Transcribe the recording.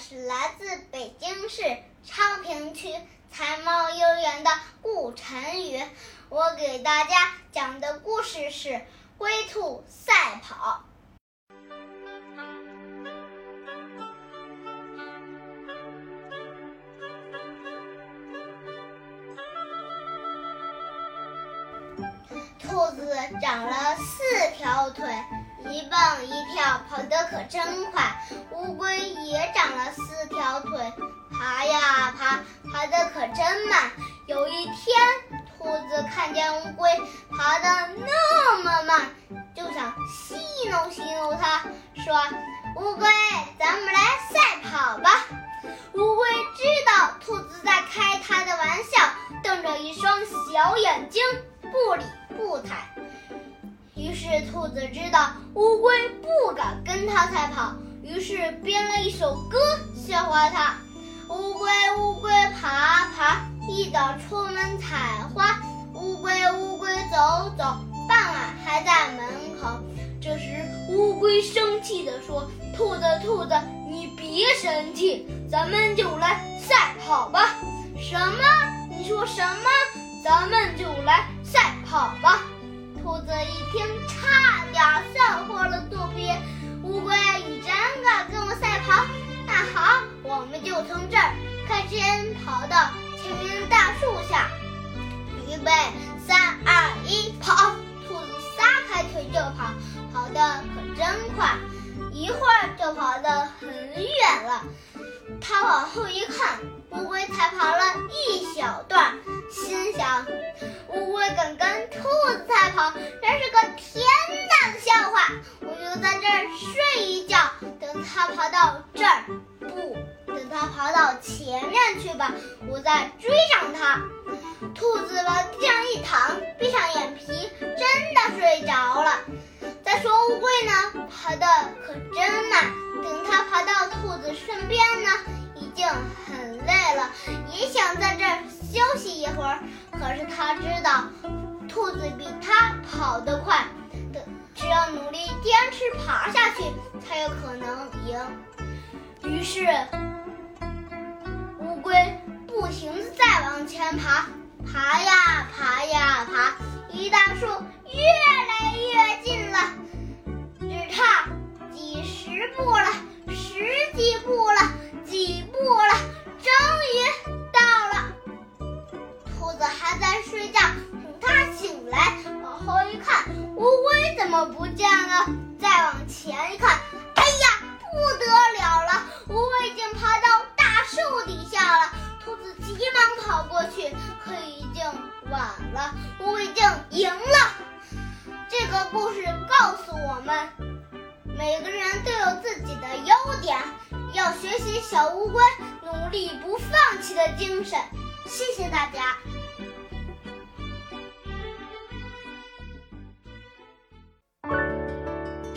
是来自北京市昌平区财贸幼儿园的顾晨宇，我给大家讲的故事是《龟兔赛跑》。兔子长了四条腿，一蹦一跳，跑得可真快。乌龟也长了四条腿，爬呀爬，爬得可真慢。有一天，兔子看见乌龟爬得那么慢，就想戏弄戏弄它，说：“乌龟，咱们来赛跑吧。”乌龟知道兔子在开它的玩笑，瞪着一双小眼睛，不理。不睬。于是兔子知道乌龟不敢跟它赛跑，于是编了一首歌笑话它：乌龟乌龟爬爬，一早出门采花。乌龟乌龟走走，傍晚还在门口。这时乌龟生气地说：“兔子兔子，你别生气，咱们就来赛跑吧。”什么？你说什么？咱们就来赛跑吧！兔子一听，差点笑破了肚皮。乌龟，你真敢跟我赛跑？那好，我们就从这儿开始跑到前面的大树下。预备，三二一，跑！兔子撒开腿就跑，跑得可真快，一会儿就跑得很远了。它往后一看，乌龟才跑了一小段。心想，乌龟敢跟兔子赛跑，真是个天大的笑话！我就在这儿睡一觉，等它爬到这儿，不，等它爬到前面去吧，我再追上它。兔子往地上一躺，闭上眼皮，真的睡着了。再说乌龟呢，爬的可真慢，等它爬到兔子身边呢，已经很累了，也想在这儿。休息一会儿，可是他知道兔子比他跑得快，的只要努力坚持爬下去，才有可能赢。于是，乌龟不停地再往前爬，爬呀爬呀爬，离大树越来越近了，只差几十步了，不见了？再往前一看，哎呀，不得了了，乌龟已经爬到大树底下了。兔子急忙跑过去，可已经晚了，乌龟已经赢了。这个故事告诉我们，每个人都有自己的优点，要学习小乌龟努力不放弃的精神。谢谢大家。